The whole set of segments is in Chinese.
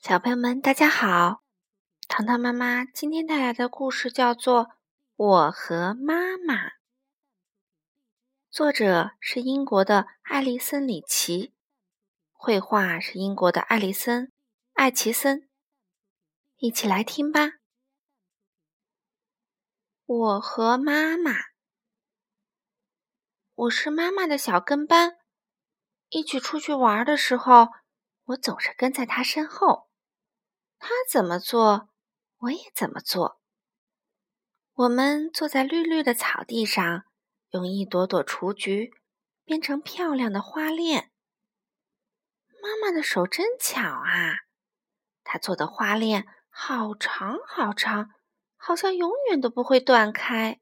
小朋友们，大家好！糖糖妈妈今天带来的故事叫做《我和妈妈》，作者是英国的艾丽森·里奇，绘画是英国的艾丽森·艾奇森。一起来听吧！我和妈妈，我是妈妈的小跟班，一起出去玩的时候，我总是跟在她身后。他怎么做，我也怎么做。我们坐在绿绿的草地上，用一朵朵雏菊编成漂亮的花链。妈妈的手真巧啊，她做的花链好长好长，好像永远都不会断开。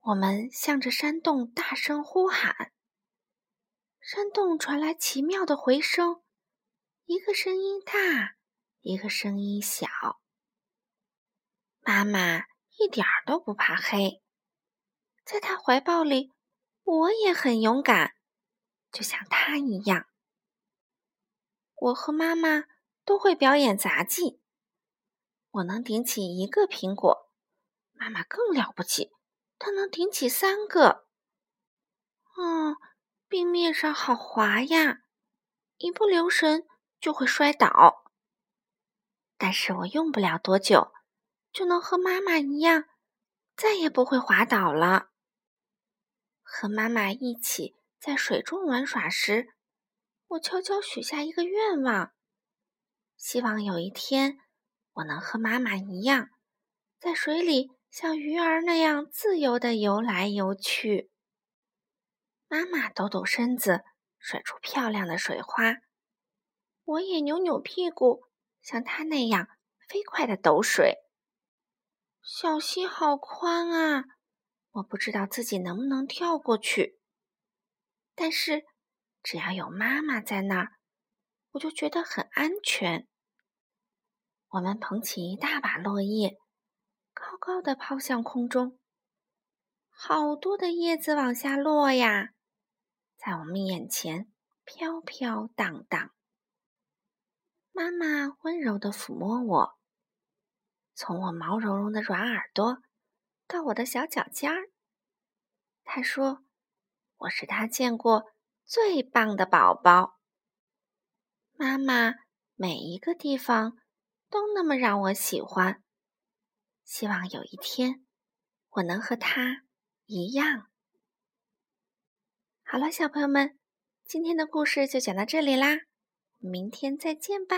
我们向着山洞大声呼喊，山洞传来奇妙的回声，一个声音大。一个声音小，妈妈一点儿都不怕黑，在她怀抱里，我也很勇敢，就像她一样。我和妈妈都会表演杂技，我能顶起一个苹果，妈妈更了不起，她能顶起三个。嗯，冰面上好滑呀，一不留神就会摔倒。但是我用不了多久，就能和妈妈一样，再也不会滑倒了。和妈妈一起在水中玩耍时，我悄悄许下一个愿望：希望有一天我能和妈妈一样，在水里像鱼儿那样自由地游来游去。妈妈抖抖身子，甩出漂亮的水花，我也扭扭屁股。像它那样飞快的抖水，小溪好宽啊！我不知道自己能不能跳过去。但是只要有妈妈在那儿，我就觉得很安全。我们捧起一大把落叶，高高的抛向空中，好多的叶子往下落呀，在我们眼前飘飘荡荡。妈妈温柔地抚摸我，从我毛茸茸的软耳朵到我的小脚尖儿。她说：“我是她见过最棒的宝宝。”妈妈每一个地方都那么让我喜欢。希望有一天我能和她一样。好了，小朋友们，今天的故事就讲到这里啦。明天再见吧。